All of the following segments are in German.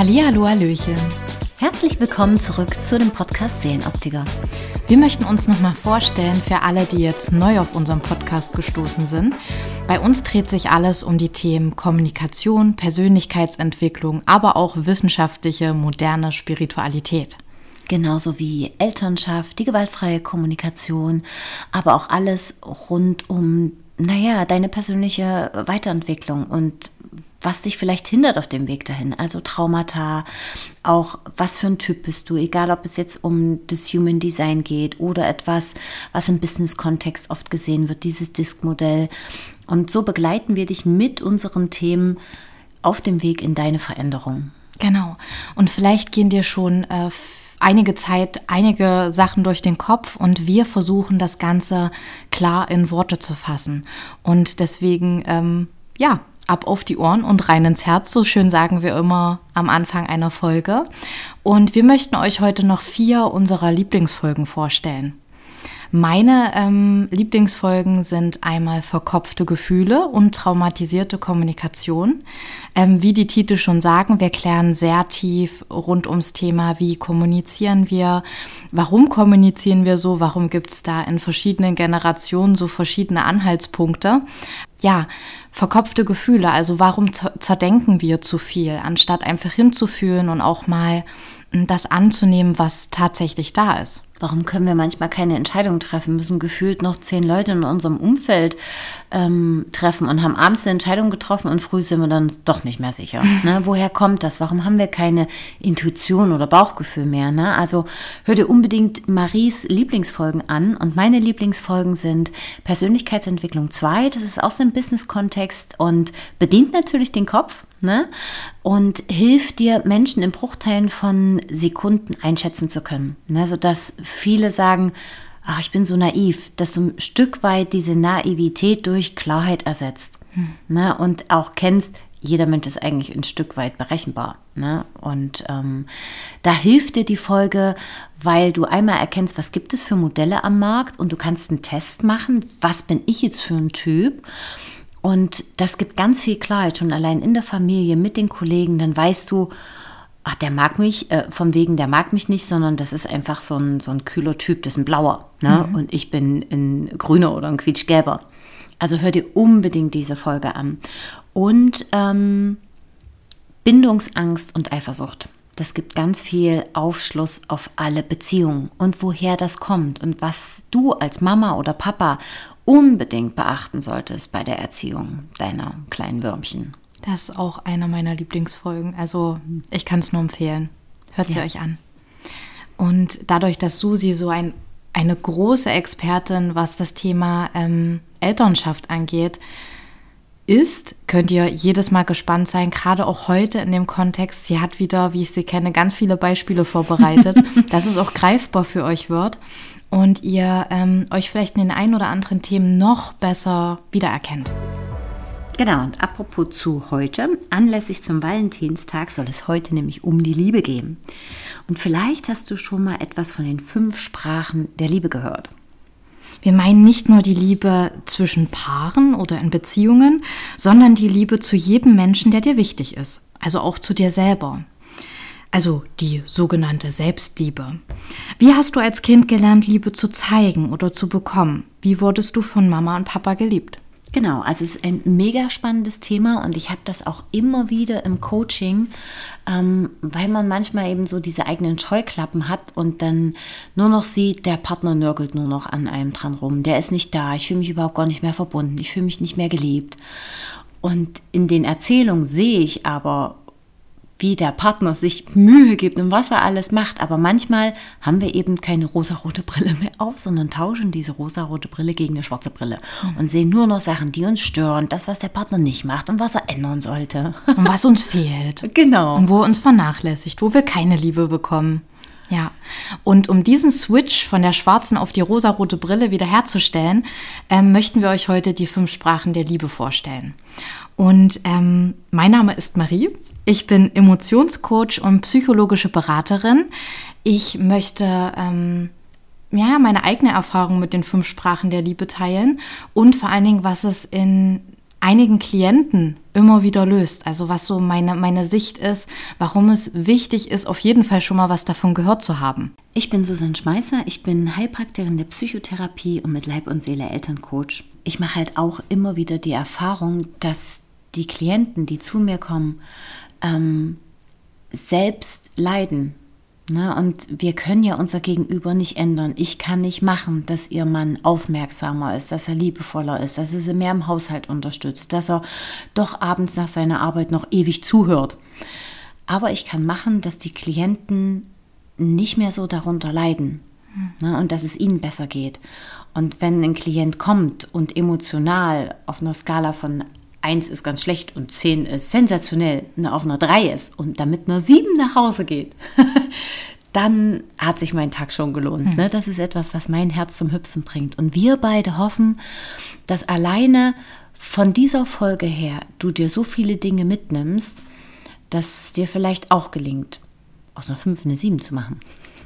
Hallihallo, Hallöchen. Herzlich willkommen zurück zu dem Podcast Seelenoptiker. Wir möchten uns nochmal vorstellen für alle, die jetzt neu auf unserem Podcast gestoßen sind. Bei uns dreht sich alles um die Themen Kommunikation, Persönlichkeitsentwicklung, aber auch wissenschaftliche, moderne Spiritualität. Genauso wie Elternschaft, die gewaltfreie Kommunikation, aber auch alles rund um, naja, deine persönliche Weiterentwicklung und was dich vielleicht hindert auf dem Weg dahin. Also Traumata, auch was für ein Typ bist du, egal ob es jetzt um das Human Design geht oder etwas, was im Business-Kontext oft gesehen wird, dieses Disk-Modell. Und so begleiten wir dich mit unseren Themen auf dem Weg in deine Veränderung. Genau. Und vielleicht gehen dir schon äh, einige Zeit einige Sachen durch den Kopf und wir versuchen das Ganze klar in Worte zu fassen. Und deswegen, ähm, ja, ab auf die Ohren und rein ins Herz, so schön sagen wir immer am Anfang einer Folge. Und wir möchten euch heute noch vier unserer Lieblingsfolgen vorstellen. Meine ähm, Lieblingsfolgen sind einmal verkopfte Gefühle und traumatisierte Kommunikation. Ähm, wie die Titel schon sagen, wir klären sehr tief rund ums Thema, wie kommunizieren wir, warum kommunizieren wir so, warum gibt es da in verschiedenen Generationen so verschiedene Anhaltspunkte. Ja, verkopfte Gefühle, also warum zerdenken wir zu viel, anstatt einfach hinzufühlen und auch mal hm, das anzunehmen, was tatsächlich da ist. Warum können wir manchmal keine Entscheidung treffen, müssen gefühlt noch zehn Leute in unserem Umfeld ähm, treffen und haben abends eine Entscheidung getroffen und früh sind wir dann doch nicht mehr sicher. Ne? Woher kommt das? Warum haben wir keine Intuition oder Bauchgefühl mehr? Ne? Also hör dir unbedingt Maries Lieblingsfolgen an und meine Lieblingsfolgen sind Persönlichkeitsentwicklung 2, das ist aus dem Business-Kontext und bedient natürlich den Kopf ne? und hilft dir, Menschen in Bruchteilen von Sekunden einschätzen zu können, ne? sodass viele sagen, ach, ich bin so naiv, dass du ein Stück weit diese Naivität durch Klarheit ersetzt hm. ne? und auch kennst, jeder Mensch ist eigentlich ein Stück weit berechenbar. Ne? Und ähm, da hilft dir die Folge, weil du einmal erkennst, was gibt es für Modelle am Markt und du kannst einen Test machen, was bin ich jetzt für ein Typ und das gibt ganz viel Klarheit, schon allein in der Familie, mit den Kollegen. Dann weißt du, ach, der mag mich, äh, von wegen, der mag mich nicht, sondern das ist einfach so ein, so ein kühler Typ, das ist ein blauer. Ne? Mhm. Und ich bin ein grüner oder ein quietschgelber. Also hör dir unbedingt diese Folge an. Und ähm, Bindungsangst und Eifersucht. Das gibt ganz viel Aufschluss auf alle Beziehungen und woher das kommt und was du als Mama oder Papa unbedingt beachten solltest bei der Erziehung deiner kleinen Würmchen. Das ist auch einer meiner Lieblingsfolgen. Also ich kann es nur empfehlen. Hört sie ja. euch an. Und dadurch, dass Susi so ein, eine große Expertin, was das Thema ähm, Elternschaft angeht, ist, könnt ihr jedes Mal gespannt sein, gerade auch heute in dem Kontext. Sie hat wieder, wie ich sie kenne, ganz viele Beispiele vorbereitet, dass es auch greifbar für euch wird und ihr ähm, euch vielleicht in den ein oder anderen Themen noch besser wiedererkennt. Genau, und apropos zu heute, anlässlich zum Valentinstag soll es heute nämlich um die Liebe gehen. Und vielleicht hast du schon mal etwas von den fünf Sprachen der Liebe gehört. Wir meinen nicht nur die Liebe zwischen Paaren oder in Beziehungen, sondern die Liebe zu jedem Menschen, der dir wichtig ist, also auch zu dir selber also die sogenannte Selbstliebe. Wie hast du als Kind gelernt, Liebe zu zeigen oder zu bekommen? Wie wurdest du von Mama und Papa geliebt? Genau, also es ist ein mega spannendes Thema und ich habe das auch immer wieder im Coaching, ähm, weil man manchmal eben so diese eigenen Scheuklappen hat und dann nur noch sieht, der Partner nörgelt nur noch an einem dran rum, der ist nicht da, ich fühle mich überhaupt gar nicht mehr verbunden, ich fühle mich nicht mehr geliebt. Und in den Erzählungen sehe ich aber wie der Partner sich Mühe gibt und was er alles macht. Aber manchmal haben wir eben keine rosarote Brille mehr auf, sondern tauschen diese rosarote Brille gegen eine schwarze Brille und sehen nur noch Sachen, die uns stören, das, was der Partner nicht macht und was er ändern sollte. Und was uns fehlt. Genau. Und wo er uns vernachlässigt, wo wir keine Liebe bekommen. Ja, und um diesen Switch von der schwarzen auf die rosarote Brille wiederherzustellen, ähm, möchten wir euch heute die fünf Sprachen der Liebe vorstellen. Und ähm, mein Name ist Marie. Ich bin Emotionscoach und psychologische Beraterin. Ich möchte ähm, ja, meine eigene Erfahrung mit den fünf Sprachen der Liebe teilen und vor allen Dingen, was es in einigen Klienten immer wieder löst. Also was so meine, meine Sicht ist, warum es wichtig ist, auf jeden Fall schon mal was davon gehört zu haben. Ich bin Susanne Schmeißer, ich bin Heilpraktikerin der Psychotherapie und mit Leib und Seele Elterncoach. Ich mache halt auch immer wieder die Erfahrung, dass die Klienten, die zu mir kommen, ähm, selbst leiden Ne? Und wir können ja unser Gegenüber nicht ändern. Ich kann nicht machen, dass ihr Mann aufmerksamer ist, dass er liebevoller ist, dass er sie mehr im Haushalt unterstützt, dass er doch abends nach seiner Arbeit noch ewig zuhört. Aber ich kann machen, dass die Klienten nicht mehr so darunter leiden ne? und dass es ihnen besser geht. Und wenn ein Klient kommt und emotional auf einer Skala von 1 ist ganz schlecht und 10 ist sensationell, ne, auf einer 3 ist und damit einer 7 nach Hause geht, dann hat sich mein Tag schon gelohnt. Hm. Ne? Das ist etwas, was mein Herz zum Hüpfen bringt. Und wir beide hoffen, dass alleine von dieser Folge her du dir so viele Dinge mitnimmst, dass es dir vielleicht auch gelingt, aus einer 5 eine 7 zu machen.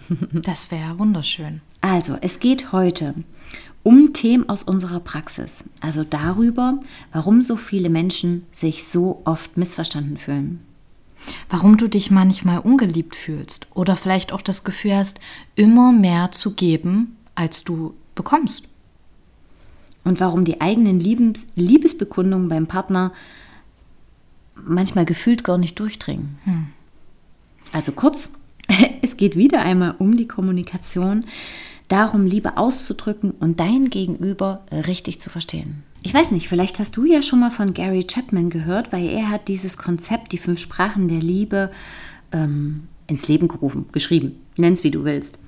Das wäre wunderschön. Also, es geht heute um Themen aus unserer Praxis, also darüber, warum so viele Menschen sich so oft missverstanden fühlen. Warum du dich manchmal ungeliebt fühlst oder vielleicht auch das Gefühl hast, immer mehr zu geben, als du bekommst. Und warum die eigenen Liebes Liebesbekundungen beim Partner manchmal gefühlt gar nicht durchdringen. Hm. Also kurz, es geht wieder einmal um die Kommunikation darum, Liebe auszudrücken und dein Gegenüber richtig zu verstehen. Ich weiß nicht, vielleicht hast du ja schon mal von Gary Chapman gehört, weil er hat dieses Konzept, die fünf Sprachen der Liebe, ähm, ins Leben gerufen, geschrieben. Nenn's wie du willst.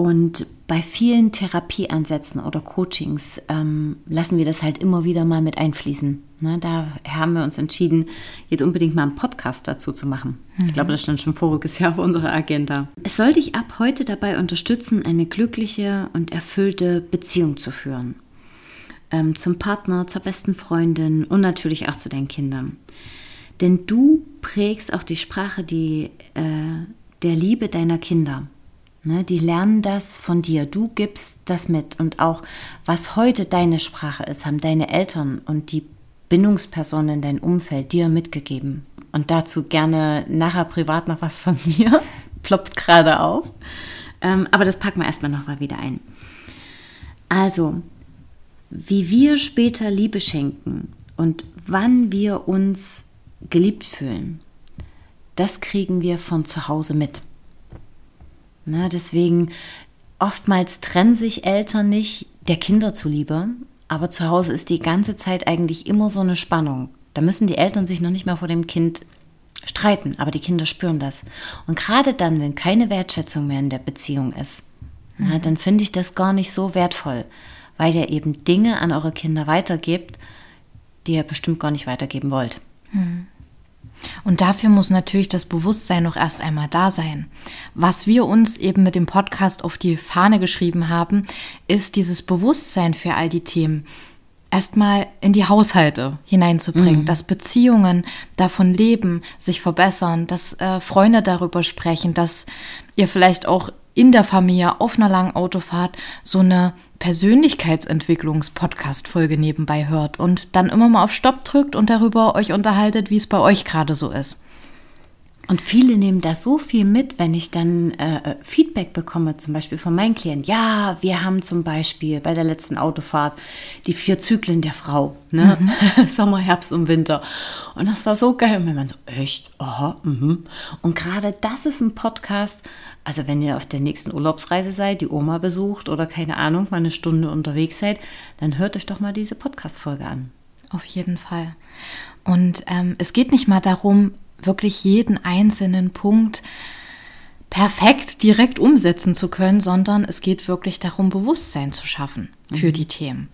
Und bei vielen Therapieansätzen oder Coachings ähm, lassen wir das halt immer wieder mal mit einfließen. Ne, da haben wir uns entschieden, jetzt unbedingt mal einen Podcast dazu zu machen. Mhm. Ich glaube, das stand schon voriges Jahr auf unserer Agenda. Es soll dich ab heute dabei unterstützen, eine glückliche und erfüllte Beziehung zu führen. Ähm, zum Partner, zur besten Freundin und natürlich auch zu deinen Kindern. Denn du prägst auch die Sprache die, äh, der Liebe deiner Kinder. Ne, die lernen das von dir. Du gibst das mit. Und auch, was heute deine Sprache ist, haben deine Eltern und die Bindungspersonen in deinem Umfeld dir mitgegeben. Und dazu gerne nachher privat noch was von mir. Ploppt gerade auf. Ähm, aber das packen wir erstmal noch mal wieder ein. Also, wie wir später Liebe schenken und wann wir uns geliebt fühlen, das kriegen wir von zu Hause mit. Ne, deswegen oftmals trennen sich Eltern nicht der Kinder zuliebe, aber zu Hause ist die ganze Zeit eigentlich immer so eine Spannung. Da müssen die Eltern sich noch nicht mal vor dem Kind streiten, aber die Kinder spüren das. Und gerade dann, wenn keine Wertschätzung mehr in der Beziehung ist, mhm. na, dann finde ich das gar nicht so wertvoll, weil ihr eben Dinge an eure Kinder weitergebt, die ihr bestimmt gar nicht weitergeben wollt. Mhm. Und dafür muss natürlich das Bewusstsein noch erst einmal da sein. Was wir uns eben mit dem Podcast auf die Fahne geschrieben haben, ist dieses Bewusstsein für all die Themen erstmal in die Haushalte hineinzubringen, mhm. dass Beziehungen davon leben, sich verbessern, dass äh, Freunde darüber sprechen, dass ihr vielleicht auch in der Familie auf einer langen Autofahrt so eine Persönlichkeitsentwicklungs-Podcast-Folge nebenbei hört und dann immer mal auf Stopp drückt und darüber euch unterhaltet, wie es bei euch gerade so ist. Und viele nehmen da so viel mit, wenn ich dann äh, äh, Feedback bekomme, zum Beispiel von meinen Klienten. Ja, wir haben zum Beispiel bei der letzten Autofahrt die vier Zyklen der Frau. Ne? Mhm. Sommer, Herbst und Winter. Und das war so geil. Und wenn man so, echt? Aha, mhm. Und gerade das ist ein Podcast, also wenn ihr auf der nächsten Urlaubsreise seid, die Oma besucht oder keine Ahnung, mal eine Stunde unterwegs seid, dann hört euch doch mal diese Podcast-Folge an. Auf jeden Fall. Und ähm, es geht nicht mal darum, wirklich jeden einzelnen Punkt perfekt direkt umsetzen zu können, sondern es geht wirklich darum, Bewusstsein zu schaffen für mhm. die Themen.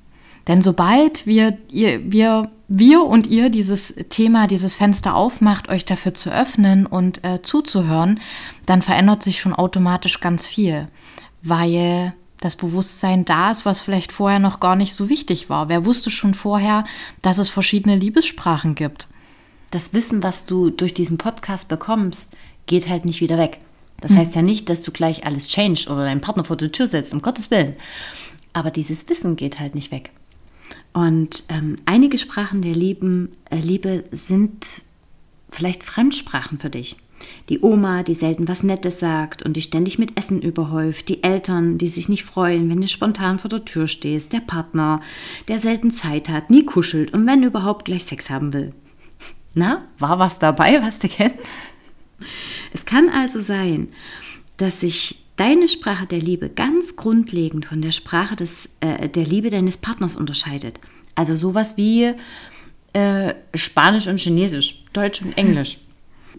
Denn sobald wir, ihr, wir, wir und ihr dieses Thema, dieses Fenster aufmacht, euch dafür zu öffnen und äh, zuzuhören, dann verändert sich schon automatisch ganz viel, weil das Bewusstsein da ist, was vielleicht vorher noch gar nicht so wichtig war. Wer wusste schon vorher, dass es verschiedene Liebessprachen gibt? Das Wissen, was du durch diesen Podcast bekommst, geht halt nicht wieder weg. Das mhm. heißt ja nicht, dass du gleich alles changed oder deinen Partner vor der Tür setzt, um Gottes Willen. Aber dieses Wissen geht halt nicht weg. Und ähm, einige Sprachen der Lieben, äh, Liebe sind vielleicht Fremdsprachen für dich. Die Oma, die selten was Nettes sagt und die ständig mit Essen überhäuft, die Eltern, die sich nicht freuen, wenn du spontan vor der Tür stehst, der Partner, der selten Zeit hat, nie kuschelt und wenn überhaupt gleich Sex haben will. Na, war was dabei, was du kennst? Es kann also sein, dass sich deine Sprache der Liebe ganz grundlegend von der Sprache des, äh, der Liebe deines Partners unterscheidet. Also sowas wie äh, Spanisch und Chinesisch, Deutsch und Englisch.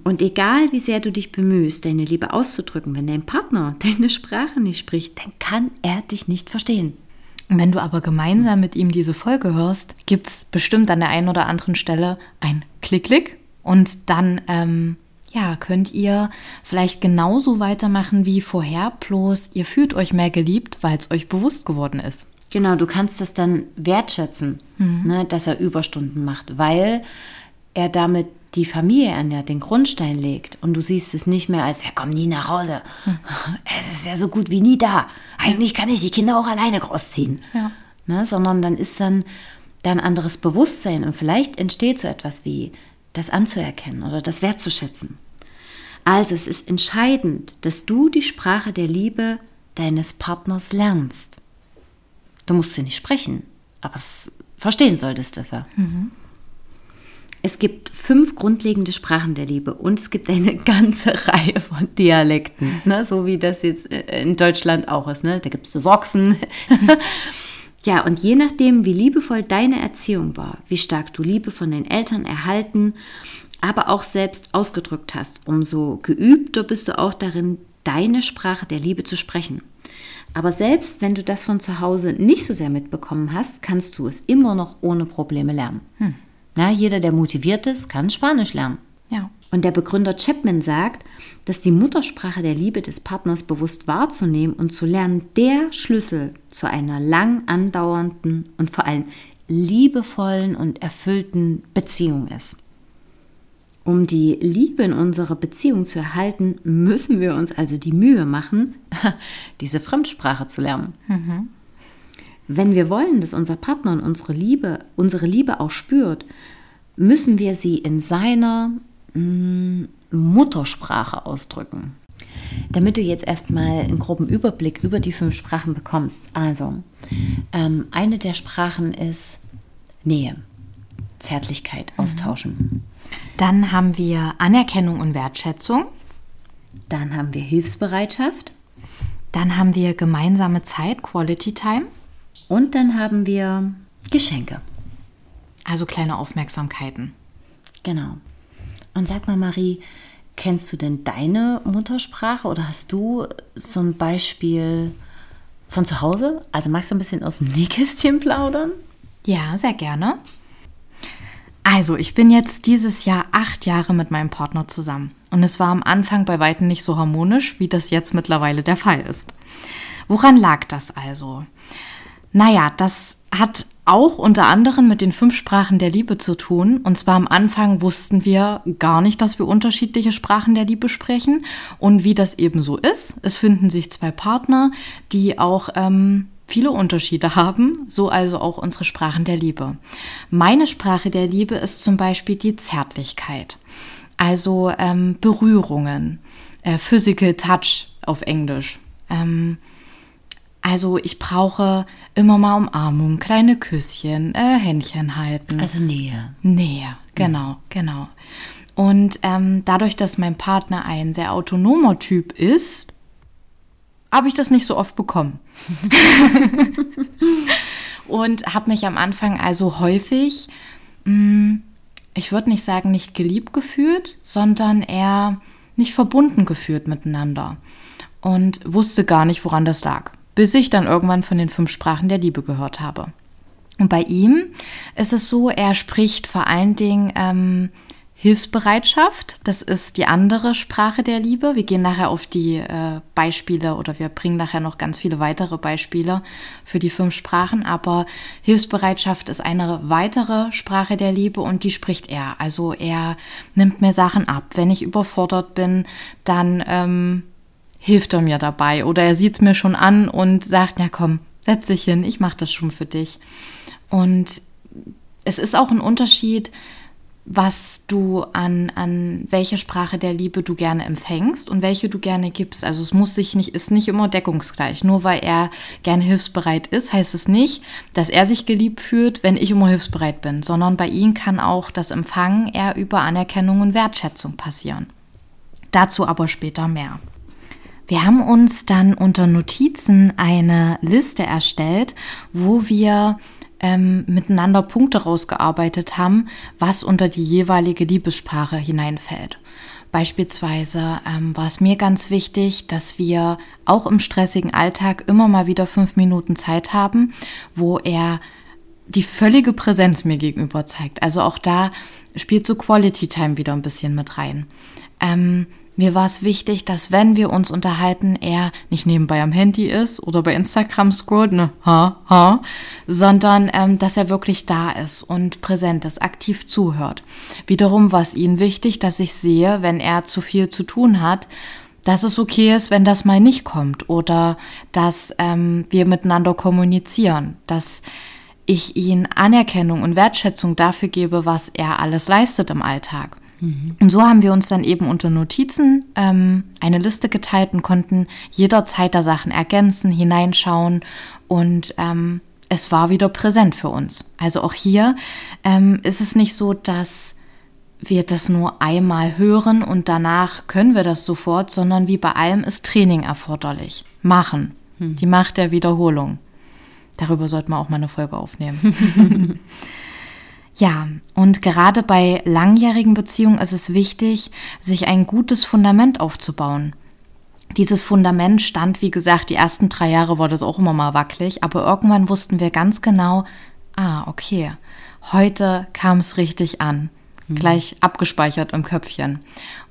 Und egal wie sehr du dich bemühst, deine Liebe auszudrücken, wenn dein Partner deine Sprache nicht spricht, dann kann er dich nicht verstehen. Wenn du aber gemeinsam mit ihm diese Folge hörst, gibt es bestimmt an der einen oder anderen Stelle ein Klick-Klick und dann ähm, ja, könnt ihr vielleicht genauso weitermachen wie vorher, bloß ihr fühlt euch mehr geliebt, weil es euch bewusst geworden ist. Genau, du kannst das dann wertschätzen, mhm. ne, dass er Überstunden macht, weil er damit die Familie ernährt, den Grundstein legt und du siehst es nicht mehr als, er kommt nie nach Hause. Hm. Es ist ja so gut wie nie da. Eigentlich kann ich die Kinder auch alleine großziehen. Ja. Ne, sondern dann ist dann, dann ein anderes Bewusstsein und vielleicht entsteht so etwas wie das anzuerkennen oder das wertzuschätzen. Also es ist entscheidend, dass du die Sprache der Liebe deines Partners lernst. Du musst sie nicht sprechen, aber es verstehen solltest du ja. Mhm. Es gibt fünf grundlegende Sprachen der Liebe und es gibt eine ganze Reihe von Dialekten, ne? so wie das jetzt äh, in Deutschland auch ist. Ne? Da gibt es so Sachsen. ja, und je nachdem, wie liebevoll deine Erziehung war, wie stark du Liebe von den Eltern erhalten, aber auch selbst ausgedrückt hast, umso geübter bist du auch darin, deine Sprache der Liebe zu sprechen. Aber selbst wenn du das von zu Hause nicht so sehr mitbekommen hast, kannst du es immer noch ohne Probleme lernen. Hm. Na, jeder, der motiviert ist, kann Spanisch lernen. Ja. Und der Begründer Chapman sagt, dass die Muttersprache der Liebe des Partners bewusst wahrzunehmen und zu lernen der Schlüssel zu einer lang andauernden und vor allem liebevollen und erfüllten Beziehung ist. Um die Liebe in unserer Beziehung zu erhalten, müssen wir uns also die Mühe machen, diese Fremdsprache zu lernen. Mhm. Wenn wir wollen, dass unser Partner und unsere Liebe, unsere Liebe auch spürt, müssen wir sie in seiner mm, Muttersprache ausdrücken. Damit du jetzt erstmal einen groben Überblick über die fünf Sprachen bekommst. Also, ähm, eine der Sprachen ist Nähe, Zärtlichkeit, mhm. Austauschen. Dann haben wir Anerkennung und Wertschätzung. Dann haben wir Hilfsbereitschaft. Dann haben wir gemeinsame Zeit, Quality Time. Und dann haben wir Geschenke. Also kleine Aufmerksamkeiten. Genau. Und sag mal, Marie, kennst du denn deine Muttersprache oder hast du so ein Beispiel von zu Hause? Also magst du ein bisschen aus dem Nähkästchen plaudern? Ja, sehr gerne. Also, ich bin jetzt dieses Jahr acht Jahre mit meinem Partner zusammen. Und es war am Anfang bei weitem nicht so harmonisch, wie das jetzt mittlerweile der Fall ist. Woran lag das also? Naja, das hat auch unter anderem mit den fünf Sprachen der Liebe zu tun. Und zwar am Anfang wussten wir gar nicht, dass wir unterschiedliche Sprachen der Liebe sprechen. Und wie das eben so ist, es finden sich zwei Partner, die auch ähm, viele Unterschiede haben, so also auch unsere Sprachen der Liebe. Meine Sprache der Liebe ist zum Beispiel die Zärtlichkeit, also ähm, Berührungen, äh, Physical Touch auf Englisch. Ähm, also ich brauche immer mal Umarmung, kleine Küsschen, äh, Händchen halten. Also Nähe. Nähe, genau, mhm. genau. Und ähm, dadurch, dass mein Partner ein sehr autonomer Typ ist, habe ich das nicht so oft bekommen. und habe mich am Anfang also häufig, mh, hm, ich würde nicht sagen, nicht geliebt gefühlt, sondern eher nicht verbunden gefühlt miteinander und wusste gar nicht, woran das lag bis ich dann irgendwann von den fünf Sprachen der Liebe gehört habe. Und bei ihm ist es so, er spricht vor allen Dingen ähm, Hilfsbereitschaft. Das ist die andere Sprache der Liebe. Wir gehen nachher auf die äh, Beispiele oder wir bringen nachher noch ganz viele weitere Beispiele für die fünf Sprachen. Aber Hilfsbereitschaft ist eine weitere Sprache der Liebe und die spricht er. Also er nimmt mir Sachen ab. Wenn ich überfordert bin, dann ähm, hilft er mir dabei oder er sieht es mir schon an und sagt, ja komm, setz dich hin, ich mache das schon für dich. Und es ist auch ein Unterschied, was du an, an welche Sprache der Liebe du gerne empfängst und welche du gerne gibst. Also es muss sich nicht, ist nicht immer deckungsgleich. Nur weil er gerne hilfsbereit ist, heißt es nicht, dass er sich geliebt fühlt, wenn ich immer hilfsbereit bin, sondern bei ihm kann auch das Empfangen eher über Anerkennung und Wertschätzung passieren. Dazu aber später mehr. Wir haben uns dann unter Notizen eine Liste erstellt, wo wir ähm, miteinander Punkte rausgearbeitet haben, was unter die jeweilige Liebessprache hineinfällt. Beispielsweise ähm, war es mir ganz wichtig, dass wir auch im stressigen Alltag immer mal wieder fünf Minuten Zeit haben, wo er die völlige Präsenz mir gegenüber zeigt. Also auch da spielt so Quality Time wieder ein bisschen mit rein. Ähm, mir war es wichtig, dass wenn wir uns unterhalten, er nicht nebenbei am Handy ist oder bei Instagram scrollt, ne, ha, ha, sondern ähm, dass er wirklich da ist und präsent ist, aktiv zuhört. Wiederum war es ihm wichtig, dass ich sehe, wenn er zu viel zu tun hat, dass es okay ist, wenn das mal nicht kommt oder dass ähm, wir miteinander kommunizieren, dass ich ihm Anerkennung und Wertschätzung dafür gebe, was er alles leistet im Alltag. Und so haben wir uns dann eben unter Notizen ähm, eine Liste geteilt und konnten jederzeit da Sachen ergänzen, hineinschauen und ähm, es war wieder präsent für uns. Also auch hier ähm, ist es nicht so, dass wir das nur einmal hören und danach können wir das sofort, sondern wie bei allem ist Training erforderlich. Machen. Hm. Die Macht der Wiederholung. Darüber sollten wir auch mal eine Folge aufnehmen. Ja, und gerade bei langjährigen Beziehungen ist es wichtig, sich ein gutes Fundament aufzubauen. Dieses Fundament stand, wie gesagt, die ersten drei Jahre war das auch immer mal wackelig, aber irgendwann wussten wir ganz genau, ah, okay, heute kam es richtig an, mhm. gleich abgespeichert im Köpfchen.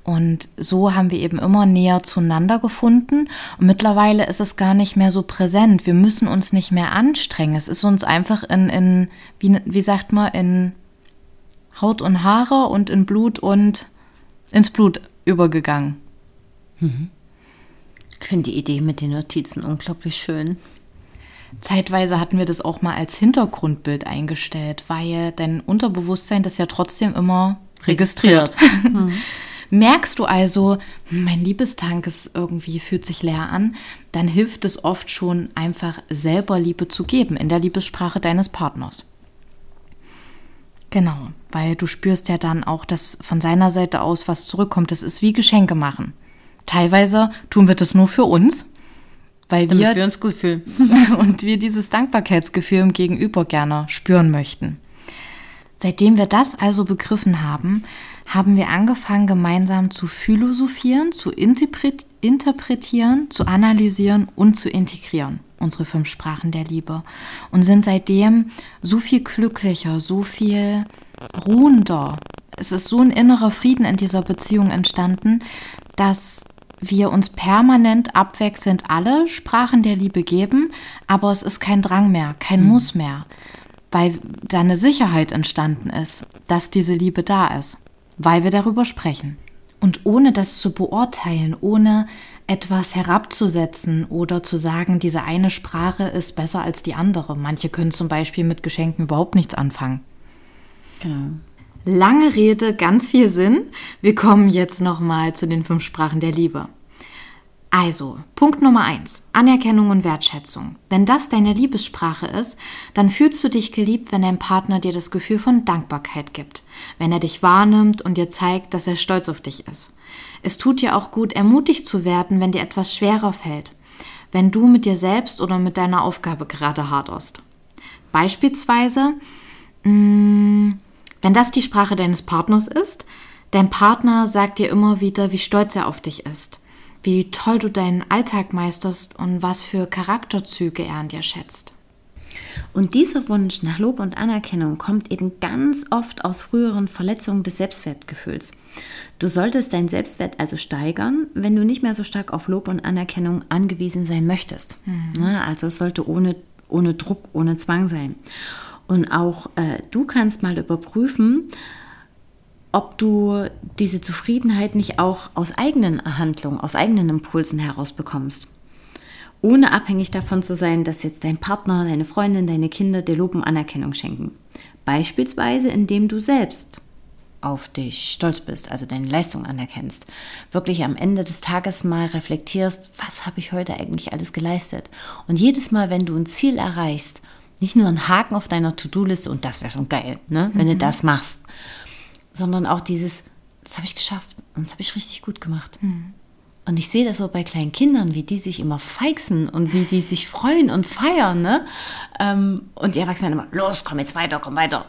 Und so haben wir eben immer näher zueinander gefunden. Und mittlerweile ist es gar nicht mehr so präsent. Wir müssen uns nicht mehr anstrengen. Es ist uns einfach in, in wie, wie sagt man, in Haut und Haare und in Blut und ins Blut übergegangen. Mhm. Ich finde die Idee mit den Notizen unglaublich schön. Zeitweise hatten wir das auch mal als Hintergrundbild eingestellt, weil dein Unterbewusstsein das ja trotzdem immer registriert. registriert. Mhm. Merkst du also, mein Liebestank ist irgendwie fühlt sich leer an, dann hilft es oft schon einfach selber Liebe zu geben in der Liebessprache deines Partners. Genau, weil du spürst ja dann auch, dass von seiner Seite aus was zurückkommt. Das ist wie Geschenke machen. Teilweise tun wir das nur für uns, weil wir, wir uns gut fühlen und wir dieses Dankbarkeitsgefühl im Gegenüber gerne spüren möchten. Seitdem wir das also begriffen haben, haben wir angefangen, gemeinsam zu philosophieren, zu interpretieren, zu analysieren und zu integrieren, unsere fünf Sprachen der Liebe. Und sind seitdem so viel glücklicher, so viel ruhender. Es ist so ein innerer Frieden in dieser Beziehung entstanden, dass wir uns permanent abwechselnd alle Sprachen der Liebe geben, aber es ist kein Drang mehr, kein mhm. Muss mehr, weil da eine Sicherheit entstanden ist, dass diese Liebe da ist weil wir darüber sprechen. Und ohne das zu beurteilen, ohne etwas herabzusetzen oder zu sagen, diese eine Sprache ist besser als die andere. Manche können zum Beispiel mit Geschenken überhaupt nichts anfangen. Genau. Lange Rede, ganz viel Sinn. Wir kommen jetzt nochmal zu den fünf Sprachen der Liebe. Also, Punkt Nummer eins: Anerkennung und Wertschätzung. Wenn das deine Liebessprache ist, dann fühlst du dich geliebt, wenn dein Partner dir das Gefühl von Dankbarkeit gibt, wenn er dich wahrnimmt und dir zeigt, dass er stolz auf dich ist. Es tut dir auch gut, ermutigt zu werden, wenn dir etwas schwerer fällt, wenn du mit dir selbst oder mit deiner Aufgabe gerade haderst. Beispielsweise, mh, mm, wenn das die Sprache deines Partners ist, dein Partner sagt dir immer wieder, wie stolz er auf dich ist wie toll du deinen Alltag meisterst und was für Charakterzüge er an dir schätzt. Und dieser Wunsch nach Lob und Anerkennung kommt eben ganz oft aus früheren Verletzungen des Selbstwertgefühls. Du solltest deinen Selbstwert also steigern, wenn du nicht mehr so stark auf Lob und Anerkennung angewiesen sein möchtest. Mhm. Ne, also es sollte ohne, ohne Druck, ohne Zwang sein. Und auch äh, du kannst mal überprüfen, ob du diese Zufriedenheit nicht auch aus eigenen Handlungen, aus eigenen Impulsen heraus bekommst. Ohne abhängig davon zu sein, dass jetzt dein Partner, deine Freundin, deine Kinder dir Lob und Anerkennung schenken. Beispielsweise, indem du selbst auf dich stolz bist, also deine Leistung anerkennst, wirklich am Ende des Tages mal reflektierst, was habe ich heute eigentlich alles geleistet? Und jedes Mal, wenn du ein Ziel erreichst, nicht nur einen Haken auf deiner To-Do-Liste und das wäre schon geil, ne, wenn mhm. du das machst, sondern auch dieses, das habe ich geschafft und das habe ich richtig gut gemacht. Mhm. Und ich sehe das so bei kleinen Kindern, wie die sich immer feixen und wie die sich freuen und feiern. Ne? Ähm, und die Erwachsenen immer, los, komm jetzt weiter, komm weiter.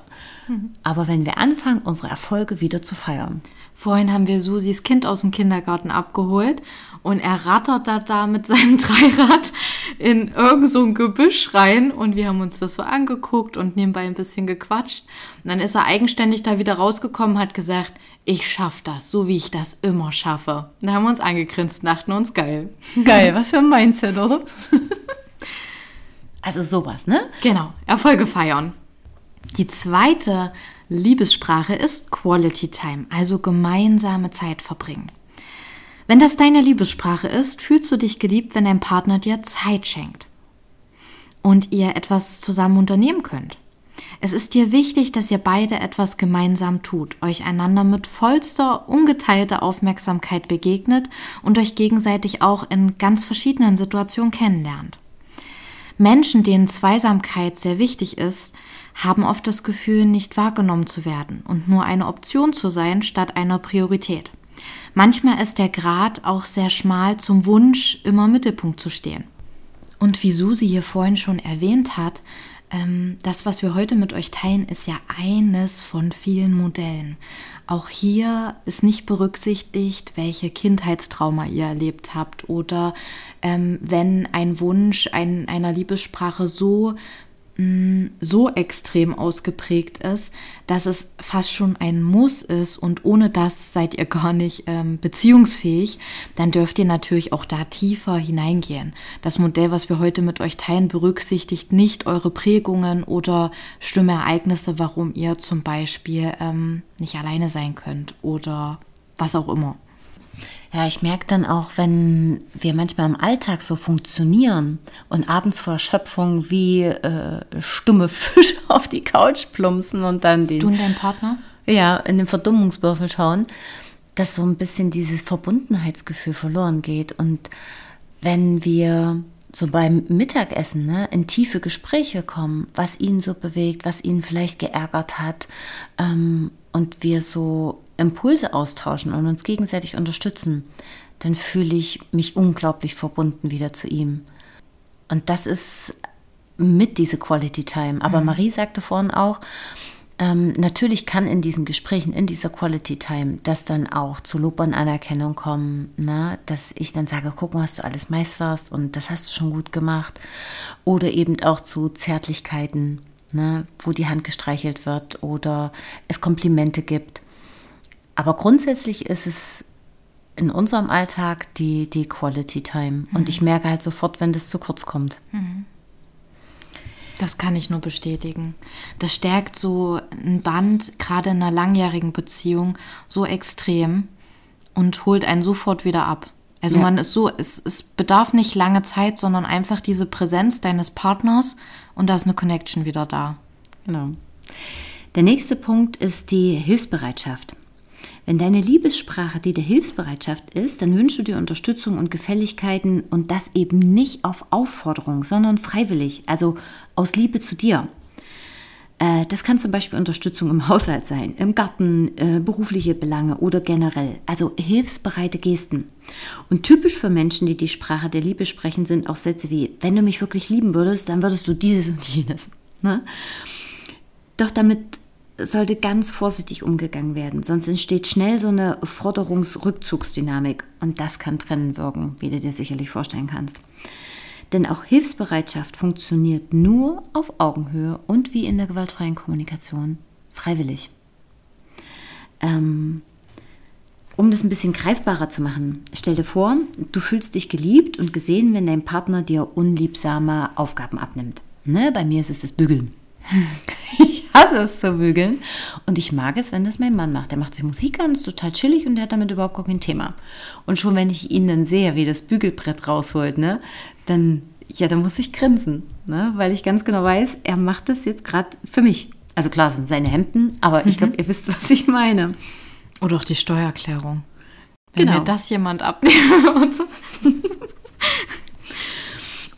Mhm. Aber wenn wir anfangen, unsere Erfolge wieder zu feiern. Vorhin haben wir Susis Kind aus dem Kindergarten abgeholt und er rattert da, da mit seinem Dreirad in irgend so ein Gebüsch rein und wir haben uns das so angeguckt und nebenbei ein bisschen gequatscht. Und dann ist er eigenständig da wieder rausgekommen, hat gesagt, ich schaffe das, so wie ich das immer schaffe. Da haben wir uns angegrinst, dachten uns geil. Geil, was für ein Mindset, oder? also sowas, ne? Genau, Erfolge feiern. Die zweite Liebessprache ist Quality Time, also gemeinsame Zeit verbringen. Wenn das deine Liebessprache ist, fühlst du dich geliebt, wenn dein Partner dir Zeit schenkt und ihr etwas zusammen unternehmen könnt. Es ist dir wichtig, dass ihr beide etwas gemeinsam tut, euch einander mit vollster, ungeteilter Aufmerksamkeit begegnet und euch gegenseitig auch in ganz verschiedenen Situationen kennenlernt. Menschen, denen Zweisamkeit sehr wichtig ist, haben oft das Gefühl, nicht wahrgenommen zu werden und nur eine Option zu sein statt einer Priorität. Manchmal ist der Grad auch sehr schmal zum Wunsch, immer im Mittelpunkt zu stehen. Und wie Susi hier vorhin schon erwähnt hat, ähm, das, was wir heute mit euch teilen, ist ja eines von vielen Modellen. Auch hier ist nicht berücksichtigt, welche Kindheitstrauma ihr erlebt habt oder ähm, wenn ein Wunsch ein, einer Liebessprache so so extrem ausgeprägt ist, dass es fast schon ein Muss ist und ohne das seid ihr gar nicht ähm, beziehungsfähig, dann dürft ihr natürlich auch da tiefer hineingehen. Das Modell, was wir heute mit euch teilen, berücksichtigt nicht eure Prägungen oder schlimme Ereignisse, warum ihr zum Beispiel ähm, nicht alleine sein könnt oder was auch immer. Ja, ich merke dann auch, wenn wir manchmal im Alltag so funktionieren und abends vor Erschöpfung wie äh, stumme Fische auf die Couch plumpsen und dann den. Du und dein Partner? Ja, in den Verdummungswürfel schauen, dass so ein bisschen dieses Verbundenheitsgefühl verloren geht. Und wenn wir so beim Mittagessen ne, in tiefe Gespräche kommen, was ihn so bewegt, was ihn vielleicht geärgert hat ähm, und wir so Impulse austauschen und uns gegenseitig unterstützen, dann fühle ich mich unglaublich verbunden wieder zu ihm. Und das ist mit diese Quality Time. Aber mhm. Marie sagte vorhin auch, ähm, natürlich kann in diesen Gesprächen, in dieser Quality Time, das dann auch zu Lob und Anerkennung kommen, ne? dass ich dann sage, guck mal, was du alles meisterst und das hast du schon gut gemacht. Oder eben auch zu Zärtlichkeiten, ne? wo die Hand gestreichelt wird oder es Komplimente gibt. Aber grundsätzlich ist es in unserem Alltag die, die Quality Time. Mhm. Und ich merke halt sofort, wenn das zu kurz kommt. Mhm. Das kann ich nur bestätigen. Das stärkt so ein Band, gerade in einer langjährigen Beziehung, so extrem und holt einen sofort wieder ab. Also ja. man ist so, es, es bedarf nicht lange Zeit, sondern einfach diese Präsenz deines Partners und da ist eine Connection wieder da. Genau. Der nächste Punkt ist die Hilfsbereitschaft. Wenn deine Liebessprache die der Hilfsbereitschaft ist, dann wünschst du dir Unterstützung und Gefälligkeiten und das eben nicht auf Aufforderung, sondern freiwillig, also aus Liebe zu dir. Äh, das kann zum Beispiel Unterstützung im Haushalt sein, im Garten, äh, berufliche Belange oder generell. Also hilfsbereite Gesten. Und typisch für Menschen, die die Sprache der Liebe sprechen, sind auch Sätze wie, wenn du mich wirklich lieben würdest, dann würdest du dieses und jenes. Ne? Doch damit sollte ganz vorsichtig umgegangen werden, sonst entsteht schnell so eine Forderungsrückzugsdynamik und das kann trennen wirken, wie du dir sicherlich vorstellen kannst. Denn auch Hilfsbereitschaft funktioniert nur auf Augenhöhe und wie in der gewaltfreien Kommunikation freiwillig. Ähm, um das ein bisschen greifbarer zu machen, stell dir vor, du fühlst dich geliebt und gesehen, wenn dein Partner dir unliebsame Aufgaben abnimmt. Ne? Bei mir ist es das Bügeln. Ich hasse es zu bügeln. Und ich mag es, wenn das mein Mann macht. Der macht sich Musik an, ist total chillig und der hat damit überhaupt kein Thema. Und schon wenn ich ihn dann sehe, wie das Bügelbrett rausholt, ne, dann, ja, dann muss ich grinsen, ne, weil ich ganz genau weiß, er macht das jetzt gerade für mich. Also klar sind seine Hemden, aber ich glaube, ihr wisst, was ich meine. Oder auch die Steuererklärung. Wenn Genau. mir das jemand abnehmen würde.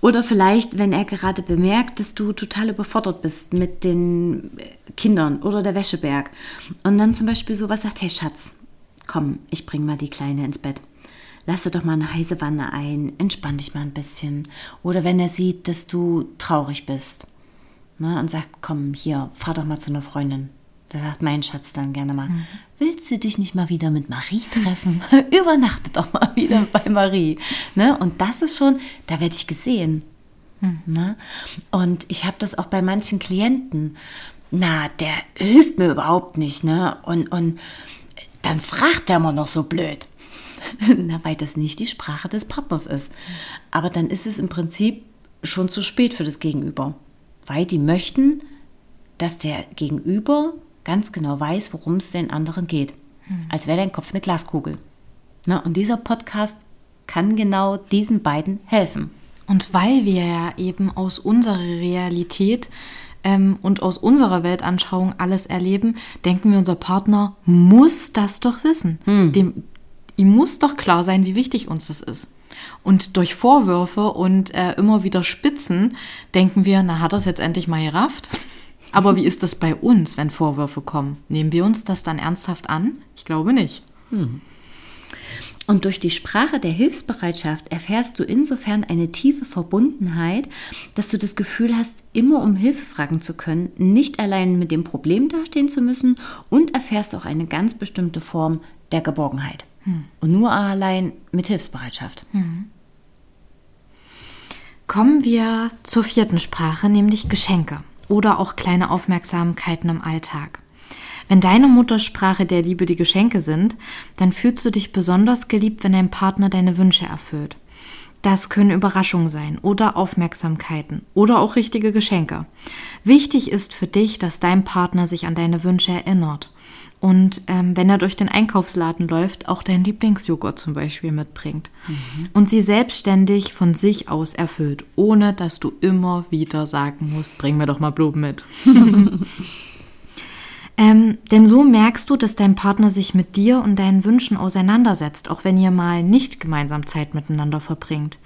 Oder vielleicht, wenn er gerade bemerkt, dass du total überfordert bist mit den Kindern oder der Wäscheberg. Und dann zum Beispiel sowas sagt, hey Schatz, komm, ich bring mal die Kleine ins Bett. Lass dir doch mal eine heiße Wanne ein, entspann dich mal ein bisschen. Oder wenn er sieht, dass du traurig bist ne, und sagt, komm, hier, fahr doch mal zu einer Freundin. Da sagt mein Schatz dann gerne mal, willst du dich nicht mal wieder mit Marie treffen? Übernachte doch mal wieder bei Marie. Ne? Und das ist schon, da werde ich gesehen. Ne? Und ich habe das auch bei manchen Klienten. Na, der hilft mir überhaupt nicht. Ne? Und, und dann fragt er immer noch so blöd. Na, weil das nicht die Sprache des Partners ist. Aber dann ist es im Prinzip schon zu spät für das Gegenüber. Weil die möchten, dass der Gegenüber ganz genau weiß, worum es den anderen geht. Als wäre dein Kopf eine Glaskugel. Na, und dieser Podcast kann genau diesen beiden helfen. Und weil wir ja eben aus unserer Realität ähm, und aus unserer Weltanschauung alles erleben, denken wir, unser Partner muss das doch wissen. Dem, ihm muss doch klar sein, wie wichtig uns das ist. Und durch Vorwürfe und äh, immer wieder Spitzen denken wir, na hat er es jetzt endlich mal gerafft? Aber wie ist das bei uns, wenn Vorwürfe kommen? Nehmen wir uns das dann ernsthaft an? Ich glaube nicht. Und durch die Sprache der Hilfsbereitschaft erfährst du insofern eine tiefe Verbundenheit, dass du das Gefühl hast, immer um Hilfe fragen zu können, nicht allein mit dem Problem dastehen zu müssen und erfährst auch eine ganz bestimmte Form der Geborgenheit. Und nur allein mit Hilfsbereitschaft. Kommen wir zur vierten Sprache, nämlich Geschenke oder auch kleine Aufmerksamkeiten im Alltag. Wenn deine Muttersprache der Liebe die Geschenke sind, dann fühlst du dich besonders geliebt, wenn dein Partner deine Wünsche erfüllt. Das können Überraschungen sein oder Aufmerksamkeiten oder auch richtige Geschenke. Wichtig ist für dich, dass dein Partner sich an deine Wünsche erinnert. Und ähm, wenn er durch den Einkaufsladen läuft, auch dein Lieblingsjoghurt zum Beispiel mitbringt. Und sie selbstständig von sich aus erfüllt, ohne dass du immer wieder sagen musst, bring mir doch mal Blumen mit. Ähm, denn so merkst du, dass dein Partner sich mit dir und deinen Wünschen auseinandersetzt, auch wenn ihr mal nicht gemeinsam Zeit miteinander verbringt.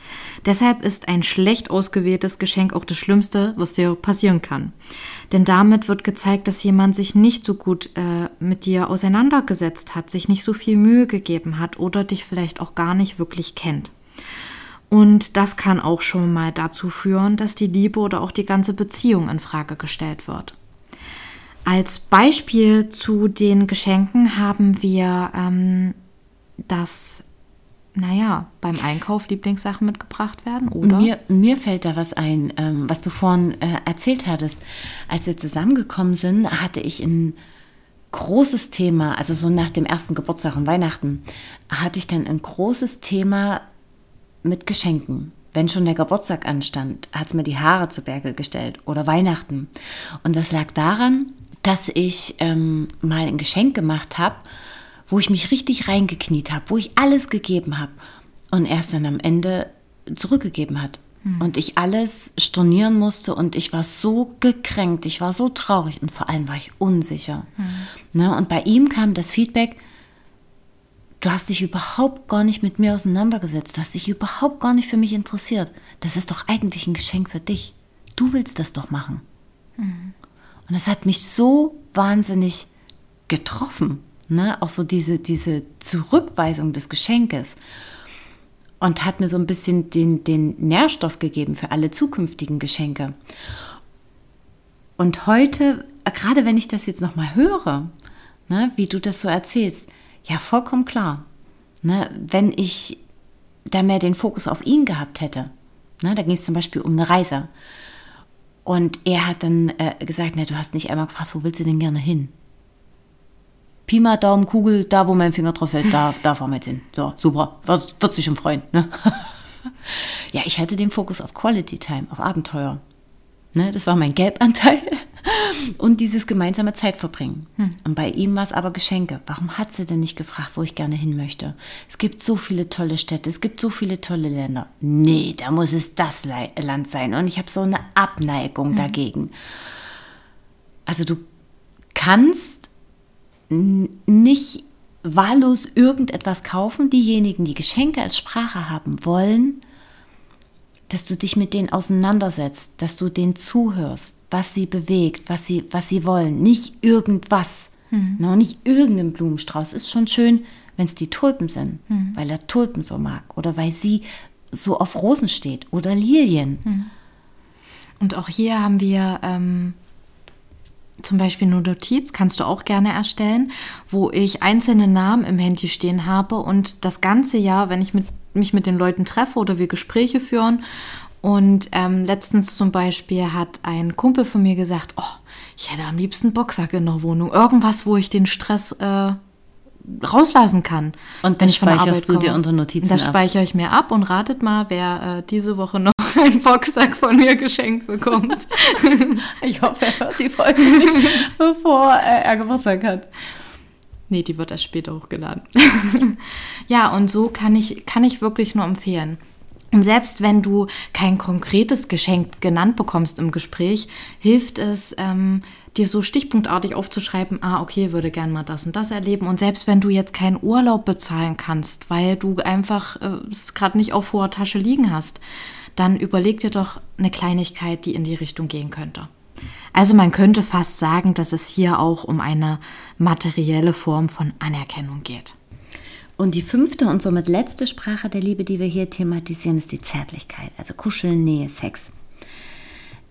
Deshalb ist ein schlecht ausgewähltes Geschenk auch das Schlimmste, was dir passieren kann. Denn damit wird gezeigt, dass jemand sich nicht so gut äh, mit dir auseinandergesetzt hat, sich nicht so viel Mühe gegeben hat oder dich vielleicht auch gar nicht wirklich kennt. Und das kann auch schon mal dazu führen, dass die Liebe oder auch die ganze Beziehung in Frage gestellt wird. Als Beispiel zu den Geschenken haben wir ähm, dass, naja, beim Einkauf Lieblingssachen mitgebracht werden, oder? Mir, mir fällt da was ein, ähm, was du vorhin äh, erzählt hattest. Als wir zusammengekommen sind, hatte ich ein großes Thema, also so nach dem ersten Geburtstag und Weihnachten, hatte ich dann ein großes Thema mit Geschenken. Wenn schon der Geburtstag anstand, hat es mir die Haare zu Berge gestellt oder Weihnachten. Und das lag daran, dass ich ähm, mal ein Geschenk gemacht habe, wo ich mich richtig reingekniet habe, wo ich alles gegeben habe und erst dann am Ende zurückgegeben hat. Und ich alles stornieren musste und ich war so gekränkt, ich war so traurig und vor allem war ich unsicher. Ne? Und bei ihm kam das Feedback, du hast dich überhaupt gar nicht mit mir auseinandergesetzt, du hast dich überhaupt gar nicht für mich interessiert. Das ist doch eigentlich ein Geschenk für dich. Du willst das doch machen. Und das hat mich so wahnsinnig getroffen. Ne? Auch so diese, diese Zurückweisung des Geschenkes. Und hat mir so ein bisschen den, den Nährstoff gegeben für alle zukünftigen Geschenke. Und heute, gerade wenn ich das jetzt nochmal höre, ne, wie du das so erzählst, ja, vollkommen klar. Ne, wenn ich da mehr den Fokus auf ihn gehabt hätte, ne, da ging es zum Beispiel um eine Reise. Und er hat dann äh, gesagt, ne, du hast nicht einmal gefragt, wo willst du denn gerne hin? Pi mal Daumen, Kugel, da wo mein Finger drauf fällt, da, da fahren wir jetzt hin. So, super, wird, wird sich schon freuen. Ne? ja, ich hatte den Fokus auf Quality Time, auf Abenteuer. Ne, das war mein Gelbanteil. Und dieses gemeinsame Zeitverbringen. Und bei ihm war es aber Geschenke. Warum hat sie denn nicht gefragt, wo ich gerne hin möchte? Es gibt so viele tolle Städte, es gibt so viele tolle Länder. Nee, da muss es das Land sein. Und ich habe so eine Abneigung dagegen. Also du kannst nicht wahllos irgendetwas kaufen. Diejenigen, die Geschenke als Sprache haben wollen, dass du dich mit denen auseinandersetzt, dass du denen zuhörst, was sie bewegt, was sie, was sie wollen. Nicht irgendwas. Mhm. No, nicht irgendein Blumenstrauß. Ist schon schön, wenn es die Tulpen sind, mhm. weil er Tulpen so mag oder weil sie so auf Rosen steht oder Lilien. Mhm. Und auch hier haben wir ähm, zum Beispiel eine Notiz, kannst du auch gerne erstellen, wo ich einzelne Namen im Handy stehen habe und das ganze Jahr, wenn ich mit, mich mit den Leuten treffe oder wir Gespräche führen. Und ähm, letztens zum Beispiel hat ein Kumpel von mir gesagt, oh, ich hätte am liebsten einen Boxsack in der Wohnung. Irgendwas, wo ich den Stress äh, rauslassen kann. Und dann speicherst du dir unter Notizen Das speichere ich mir ab und ratet mal, wer äh, diese Woche noch einen Boxsack von mir geschenkt bekommt. ich hoffe, er hört die Folge nicht, bevor äh, er Geburtstag hat. Nee, die wird erst später hochgeladen. ja, und so kann ich, kann ich wirklich nur empfehlen. Und selbst wenn du kein konkretes Geschenk genannt bekommst im Gespräch, hilft es, ähm, dir so stichpunktartig aufzuschreiben, ah, okay, würde gern mal das und das erleben. Und selbst wenn du jetzt keinen Urlaub bezahlen kannst, weil du einfach äh, es gerade nicht auf hoher Tasche liegen hast, dann überleg dir doch eine Kleinigkeit, die in die Richtung gehen könnte. Also man könnte fast sagen, dass es hier auch um eine materielle Form von Anerkennung geht. Und die fünfte und somit letzte Sprache der Liebe, die wir hier thematisieren, ist die Zärtlichkeit, also Kuscheln, Nähe, Sex.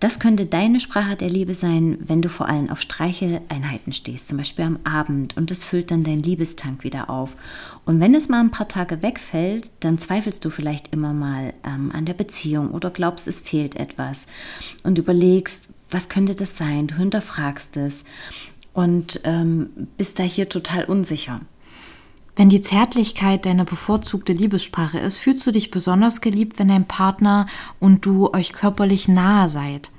Das könnte deine Sprache der Liebe sein, wenn du vor allem auf Streicheleinheiten stehst, zum Beispiel am Abend, und es füllt dann dein Liebestank wieder auf. Und wenn es mal ein paar Tage wegfällt, dann zweifelst du vielleicht immer mal ähm, an der Beziehung oder glaubst, es fehlt etwas und überlegst, was könnte das sein? Du hinterfragst es und ähm, bist da hier total unsicher. Wenn die Zärtlichkeit deine bevorzugte Liebessprache ist, fühlst du dich besonders geliebt, wenn dein Partner und du euch körperlich nahe seid.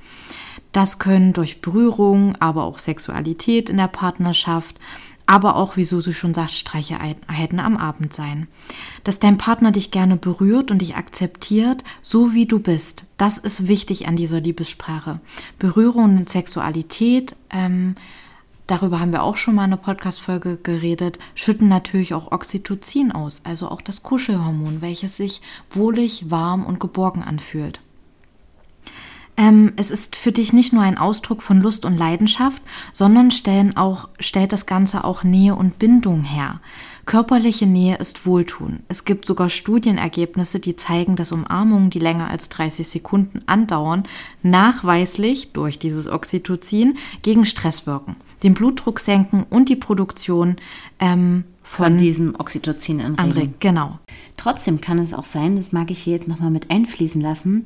Das können durch Berührung, aber auch Sexualität in der Partnerschaft, aber auch, wie Susi schon sagt, Streicheeinheiten am Abend sein. Dass dein Partner dich gerne berührt und dich akzeptiert, so wie du bist, das ist wichtig an dieser Liebessprache. Berührung und Sexualität, ähm, darüber haben wir auch schon mal in einer Podcast-Folge geredet, schütten natürlich auch Oxytocin aus, also auch das Kuschelhormon, welches sich wohlig, warm und geborgen anfühlt. Ähm, es ist für dich nicht nur ein Ausdruck von Lust und Leidenschaft, sondern stellen auch, stellt das Ganze auch Nähe und Bindung her. Körperliche Nähe ist Wohltun. Es gibt sogar Studienergebnisse, die zeigen, dass Umarmungen, die länger als 30 Sekunden andauern, nachweislich durch dieses Oxytocin gegen Stress wirken, den Blutdruck senken und die Produktion ähm, von, von, diesem Oxytocin anregen. Genau. Trotzdem kann es auch sein, das mag ich hier jetzt nochmal mit einfließen lassen,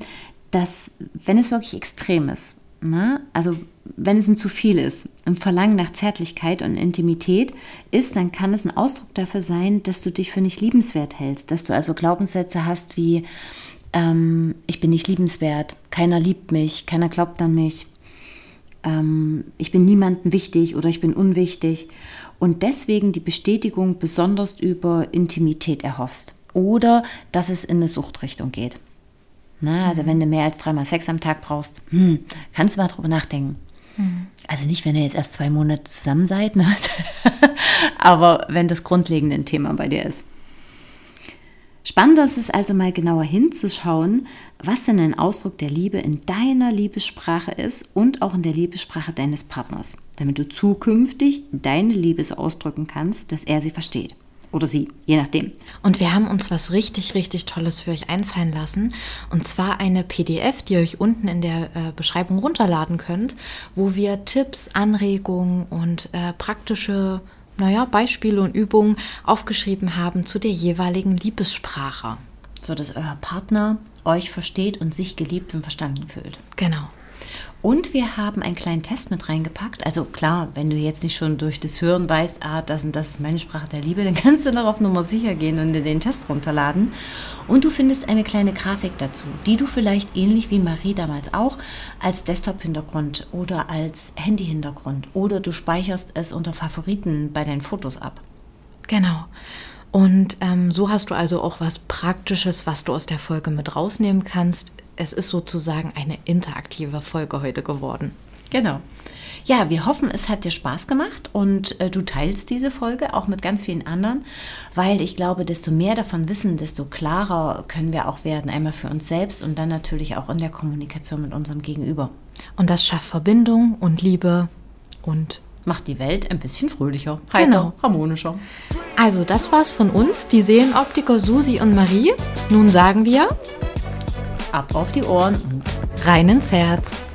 dass wenn es wirklich extrem ist, ne, also wenn es ein zu viel ist, ein Verlangen nach Zärtlichkeit und Intimität ist, dann kann es ein Ausdruck dafür sein, dass du dich für nicht liebenswert hältst, dass du also Glaubenssätze hast wie ähm, ich bin nicht liebenswert, keiner liebt mich, keiner glaubt an mich, ähm, ich bin niemandem wichtig oder ich bin unwichtig. Und deswegen die Bestätigung besonders über Intimität erhoffst. Oder dass es in eine Suchtrichtung geht. Na, also mhm. wenn du mehr als dreimal Sex am Tag brauchst, hm, kannst du mal drüber nachdenken. Mhm. Also nicht, wenn ihr jetzt erst zwei Monate zusammen seid, ne? aber wenn das grundlegende ein Thema bei dir ist. Spannend ist es also mal genauer hinzuschauen, was denn ein Ausdruck der Liebe in deiner Liebessprache ist und auch in der Liebessprache deines Partners, damit du zukünftig deine Liebe so ausdrücken kannst, dass er sie versteht. Oder sie, je nachdem. Und wir haben uns was richtig, richtig Tolles für euch einfallen lassen. Und zwar eine PDF, die ihr euch unten in der äh, Beschreibung runterladen könnt, wo wir Tipps, Anregungen und äh, praktische naja, Beispiele und Übungen aufgeschrieben haben zu der jeweiligen Liebessprache. So dass euer Partner euch versteht und sich geliebt und verstanden fühlt. Genau. Und wir haben einen kleinen Test mit reingepackt. Also klar, wenn du jetzt nicht schon durch das Hören weißt, ah, das und das ist meine Sprache der Liebe, dann kannst du darauf Nummer sicher gehen und dir den Test runterladen. Und du findest eine kleine Grafik dazu, die du vielleicht ähnlich wie Marie damals auch als Desktop-Hintergrund oder als Handy-Hintergrund oder du speicherst es unter Favoriten bei deinen Fotos ab. Genau. Und ähm, so hast du also auch was Praktisches, was du aus der Folge mit rausnehmen kannst es ist sozusagen eine interaktive Folge heute geworden. Genau. Ja, wir hoffen, es hat dir Spaß gemacht und äh, du teilst diese Folge auch mit ganz vielen anderen, weil ich glaube, desto mehr davon wissen, desto klarer können wir auch werden, einmal für uns selbst und dann natürlich auch in der Kommunikation mit unserem Gegenüber. Und das schafft Verbindung und Liebe und macht die Welt ein bisschen fröhlicher, heiter, genau. harmonischer. Also, das war's von uns, die Seelenoptiker Susi und Marie. Nun sagen wir ab auf die Ohren und rein ins Herz.